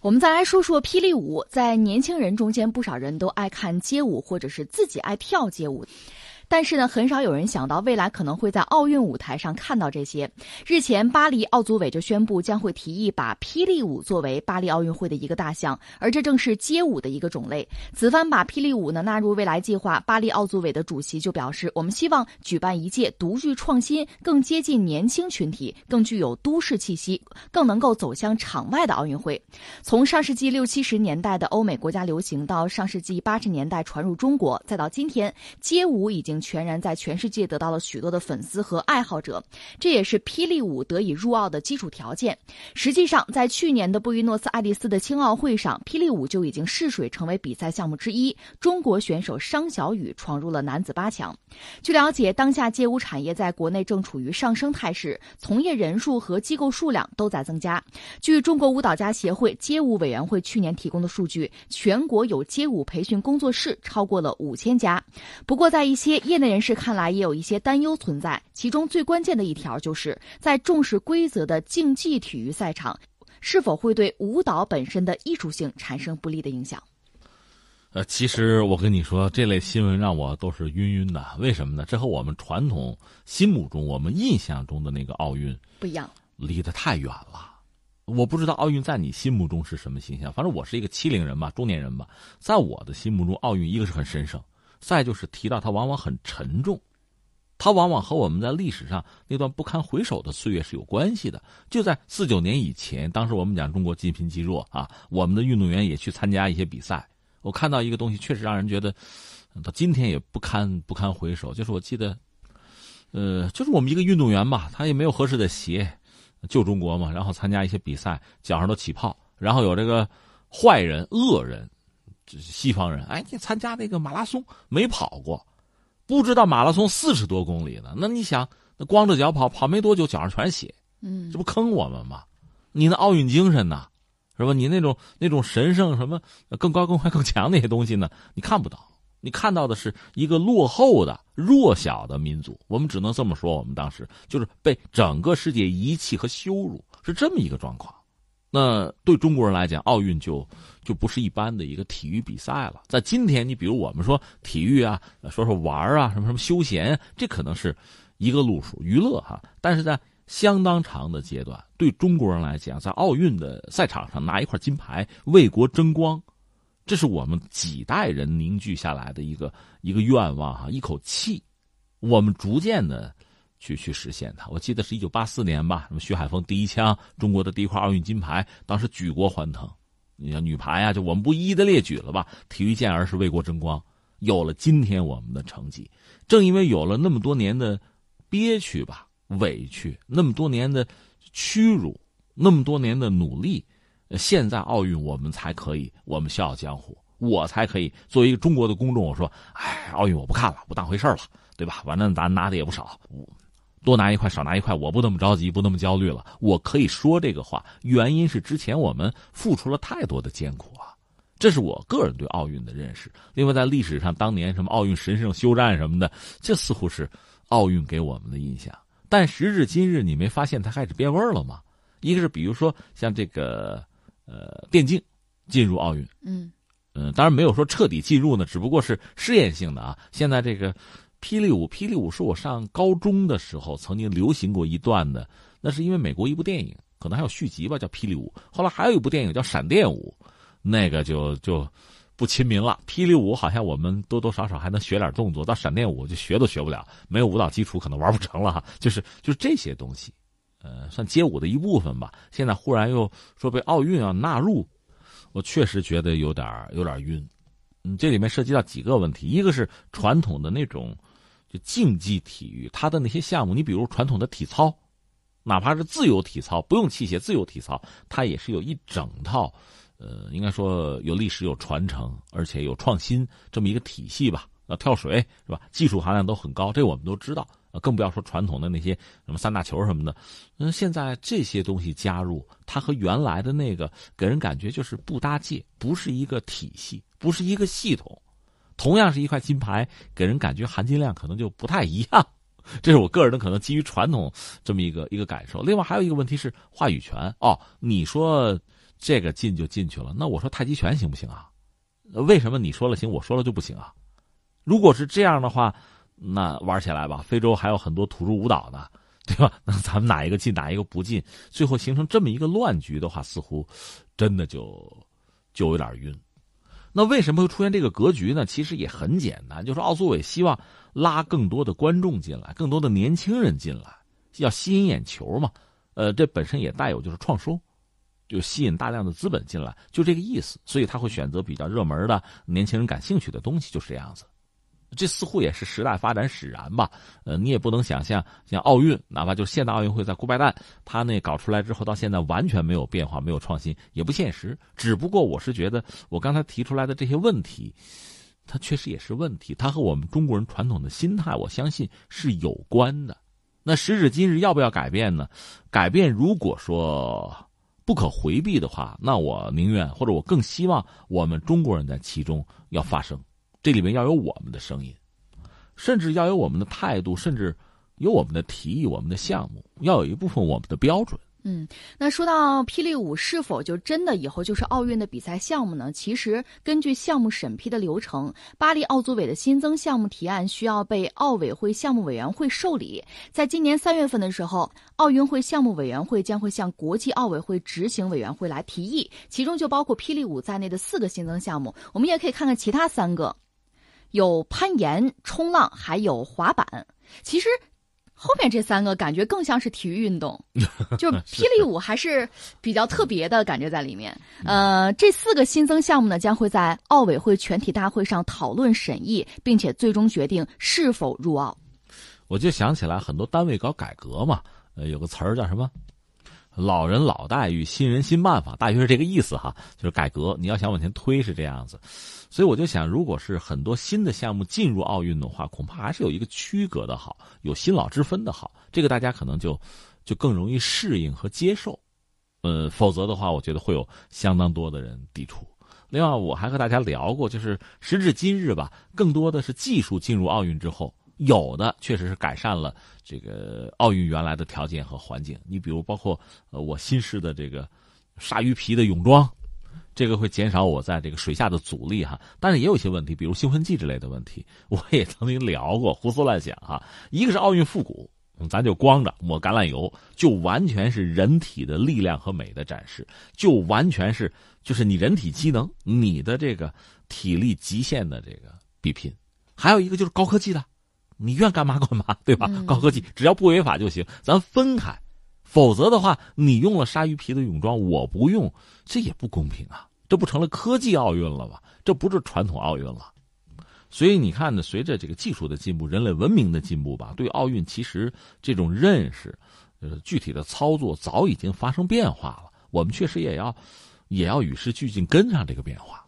我们再来说说霹雳舞，在年轻人中间，不少人都爱看街舞，或者是自己爱跳街舞。但是呢，很少有人想到未来可能会在奥运舞台上看到这些。日前，巴黎奥组委就宣布将会提议把霹雳舞作为巴黎奥运会的一个大项，而这正是街舞的一个种类。此番把霹雳舞呢纳入未来计划，巴黎奥组委的主席就表示，我们希望举办一届独具创新、更接近年轻群体、更具有都市气息、更能够走向场外的奥运会。从上世纪六七十年代的欧美国家流行，到上世纪八十年代传入中国，再到今天，街舞已经。全然在全世界得到了许多的粉丝和爱好者，这也是霹雳舞得以入奥的基础条件。实际上，在去年的布宜诺斯艾利斯的青奥会上，霹雳舞就已经试水成为比赛项目之一。中国选手商小雨闯入了男子八强。据了解，当下街舞产业在国内正处于上升态势，从业人数和机构数量都在增加。据中国舞蹈家协会街舞委员会去年提供的数据，全国有街舞培训工作室超过了五千家。不过，在一些业内人士看来，也有一些担忧存在。其中最关键的一条，就是在重视规则的竞技体育赛场，是否会对舞蹈本身的艺术性产生不利的影响？呃，其实我跟你说，这类新闻让我都是晕晕的。为什么呢？这和我们传统心目中、我们印象中的那个奥运不一样，离得太远了。我不知道奥运在你心目中是什么形象。反正我是一个七零人吧，中年人吧，在我的心目中，奥运一个是很神圣。再就是提到它，往往很沉重，它往往和我们在历史上那段不堪回首的岁月是有关系的。就在四九年以前，当时我们讲中国积贫积弱啊，我们的运动员也去参加一些比赛。我看到一个东西，确实让人觉得到今天也不堪不堪回首。就是我记得，呃，就是我们一个运动员吧，他也没有合适的鞋，救中国嘛，然后参加一些比赛，脚上都起泡，然后有这个坏人恶人。西方人，哎，你参加那个马拉松没跑过，不知道马拉松四十多公里呢。那你想，那光着脚跑，跑没多久脚上全血，嗯，这不坑我们吗？你那奥运精神呢，是吧？你那种那种神圣什么更高更快更强那些东西呢？你看不到，你看到的是一个落后的弱小的民族。我们只能这么说，我们当时就是被整个世界遗弃和羞辱，是这么一个状况。那对中国人来讲，奥运就就不是一般的一个体育比赛了。在今天，你比如我们说体育啊，说说玩啊，什么什么休闲，这可能是一个路数，娱乐哈。但是在相当长的阶段，对中国人来讲，在奥运的赛场上拿一块金牌，为国争光，这是我们几代人凝聚下来的一个一个愿望哈，一口气，我们逐渐的。去去实现它。我记得是一九八四年吧，什么徐海峰第一枪，中国的第一块奥运金牌，当时举国欢腾。你像女排啊，就我们不一一的列举了吧。体育健儿是为国争光，有了今天我们的成绩。正因为有了那么多年的憋屈吧、委屈，那么多年的屈辱，那么多年的努力，现在奥运我们才可以，我们笑傲江湖，我才可以作为一个中国的公众，我说，哎，奥运我不看了，不当回事了，对吧？反正咱拿的也不少。多拿一块少拿一块，我不那么着急，不那么焦虑了。我可以说这个话，原因是之前我们付出了太多的艰苦啊，这是我个人对奥运的认识。另外，在历史上，当年什么奥运神圣休战什么的，这似乎是奥运给我们的印象。但时至今日，你没发现它开始变味了吗？一个是比如说像这个呃电竞进入奥运，嗯嗯，当然没有说彻底进入呢，只不过是试验性的啊。现在这个。霹雳舞，霹雳舞是我上高中的时候曾经流行过一段的，那是因为美国一部电影，可能还有续集吧，叫《霹雳舞》。后来还有一部电影叫《闪电舞》，那个就就不亲民了。霹雳舞好像我们多多少少还能学点动作，到闪电舞就学都学不了，没有舞蹈基础可能玩不成了哈。就是就是这些东西，呃，算街舞的一部分吧。现在忽然又说被奥运要纳入，我确实觉得有点有点晕。嗯，这里面涉及到几个问题，一个是传统的那种。就竞技体育，它的那些项目，你比如传统的体操，哪怕是自由体操，不用器械，自由体操，它也是有一整套，呃，应该说有历史、有传承，而且有创新这么一个体系吧。啊，跳水是吧？技术含量都很高，这我们都知道。更不要说传统的那些什么三大球什么的。嗯，现在这些东西加入，它和原来的那个给人感觉就是不搭界，不是一个体系，不是一个系统。同样是一块金牌，给人感觉含金量可能就不太一样，这是我个人的可能基于传统这么一个一个感受。另外还有一个问题是话语权哦，你说这个进就进去了。那我说太极拳行不行啊？为什么你说了行，我说了就不行啊？如果是这样的话，那玩起来吧。非洲还有很多土著舞蹈呢，对吧？那咱们哪一个进，哪一个不进，最后形成这么一个乱局的话，似乎真的就就有点晕。那为什么会出现这个格局呢？其实也很简单，就是奥组委希望拉更多的观众进来，更多的年轻人进来，要吸引眼球嘛。呃，这本身也带有就是创收。就吸引大量的资本进来，就这个意思。所以他会选择比较热门的、年轻人感兴趣的东西，就是这样子。这似乎也是时代发展使然吧。呃，你也不能想象，像奥运，哪怕就现代奥运会在古拜旦他那搞出来之后，到现在完全没有变化、没有创新，也不现实。只不过我是觉得，我刚才提出来的这些问题，它确实也是问题。它和我们中国人传统的心态，我相信是有关的。那时至今日，要不要改变呢？改变，如果说。不可回避的话，那我宁愿或者我更希望我们中国人在其中要发声，这里面要有我们的声音，甚至要有我们的态度，甚至有我们的提议、我们的项目，要有一部分我们的标准。嗯，那说到霹雳舞是否就真的以后就是奥运的比赛项目呢？其实根据项目审批的流程，巴黎奥组委的新增项目提案需要被奥委会项目委员会受理。在今年三月份的时候，奥运会项目委员会将会向国际奥委会执行委员会来提议，其中就包括霹雳舞在内的四个新增项目。我们也可以看看其他三个，有攀岩、冲浪，还有滑板。其实。后面这三个感觉更像是体育运动，就霹雳舞还是比较特别的感觉在里面。呃，这四个新增项目呢，将会在奥委会全体大会上讨论审议，并且最终决定是否入奥。我就想起来很多单位搞改革嘛，呃，有个词儿叫什么？老人老待遇，新人新办法，大约是这个意思哈。就是改革，你要想往前推是这样子。所以我就想，如果是很多新的项目进入奥运的话，恐怕还是有一个区隔的好，有新老之分的好。这个大家可能就就更容易适应和接受。呃，否则的话，我觉得会有相当多的人抵触。另外，我还和大家聊过，就是时至今日吧，更多的是技术进入奥运之后。有的确实是改善了这个奥运原来的条件和环境。你比如包括呃我新式的这个鲨鱼皮的泳装，这个会减少我在这个水下的阻力哈。但是也有一些问题，比如兴奋剂之类的问题，我也曾经聊过，胡思乱想哈。一个是奥运复古，咱就光着抹橄榄油，就完全是人体的力量和美的展示，就完全是就是你人体机能、你的这个体力极限的这个比拼。还有一个就是高科技的。你愿干嘛干嘛，对吧？高科技只要不违法就行，咱分开。否则的话，你用了鲨鱼皮的泳装，我不用，这也不公平啊！这不成了科技奥运了吗？这不是传统奥运了。所以你看呢，随着这个技术的进步，人类文明的进步吧，对奥运其实这种认识，呃，具体的操作早已经发生变化了。我们确实也要，也要与时俱进，跟上这个变化。